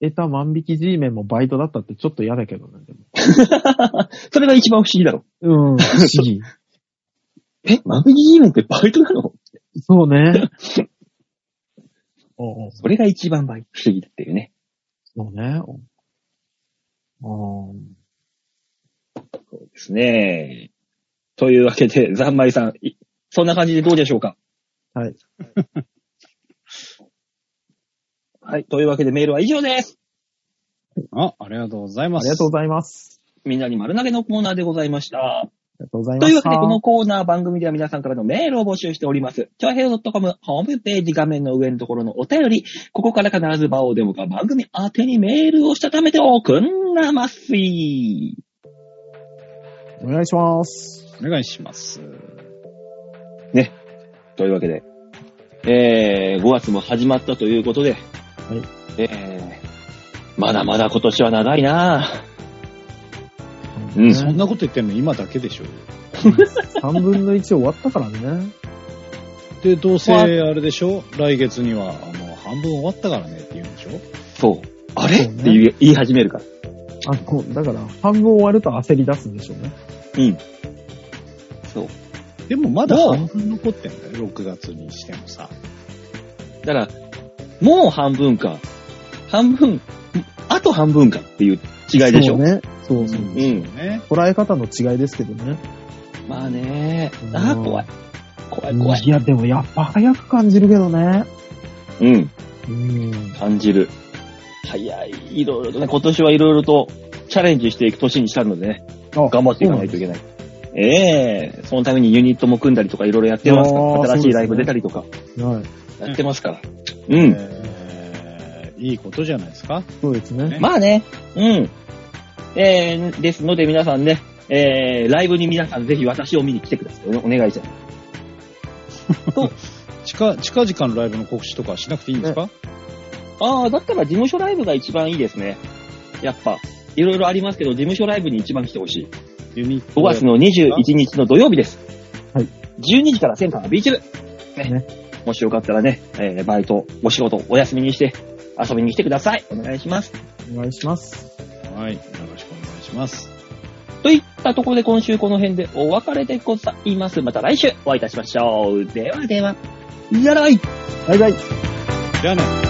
えた万引き G メンもバイトだったってちょっと嫌だけどね。でも [LAUGHS] それが一番不思議だろ。うん、不思議。[LAUGHS] え、万引き G メンってバイトなの？そうね。[LAUGHS] おうおうそれが一番バイ不思議だっていうね。そうね。おあそうですね。というわけで、ざんまいさん、いそんな感じでどうでしょうか？はい。はい。というわけでメールは以上です。あ、ありがとうございます。ありがとうございます。みんなに丸投げのコーナーでございました。ありがとうございました。というわけで、このコーナー番組では皆さんからのメールを募集しております。ちょへよ .com ホームページ画面の上のところのお便り、ここから必ず場をデモか番組宛てにメールをしたためておくんなますい。お願いします。お願いします。というわけで、えー、5月も始まったということで、はい。えー、まだまだ今年は長いなぁ。うんそんなこと言ってんの今だけでしょ。[LAUGHS] 3分の1終わったからね。で、どうせあれでしょ？来月にはもう半分終わったからねって言うんでしょ？そう。あれ、ねって言い言い始めるから。あこうだから、半分終わると焦り出すんでしょうね。うん。そう。でもまだ半分残ってんだよ、6月にしてもさ。だから、もう半分か。半分、あと半分かっていう違いでしょ？そうね。そうそう。うん。ね。捉え方の違いですけどね。まあねうんああ、怖い。怖い怖い。いや、でもやっぱ早く感じるけどね。うん。うん。感じる。早い。いろいろとね、今年はいろいろとチャレンジしていく年にしたのでね、頑張っていかないといけない。ええそのためにユニットも組んだりとかいろいろやってますから、新しいライブ出たりとかはい。やってますから。うん。えーいいことじゃないですかそうですね。まあね、うん。えー、ですので皆さんね、えー、ライブに皆さんぜひ私を見に来てください。おお願いします。[LAUGHS] 近、近々のライブの告知とかしなくていいんですか？ああ、だったら事務所ライブが一番いいですね。やっぱ、いろいろありますけど、事務所ライブに一番来てほしい。ユニット5月の21日の土曜日です。はい。12時からセンターのビーチ部。ね。ねもしよかったらね、えーバイト、お仕事、お休みにして遊びに来てください。お願いします。お願いします。はいします。といったところで今週この辺でお別れでございます。また来週お会いいたしましょう。ではでは、やらいバイバイ。じゃあね。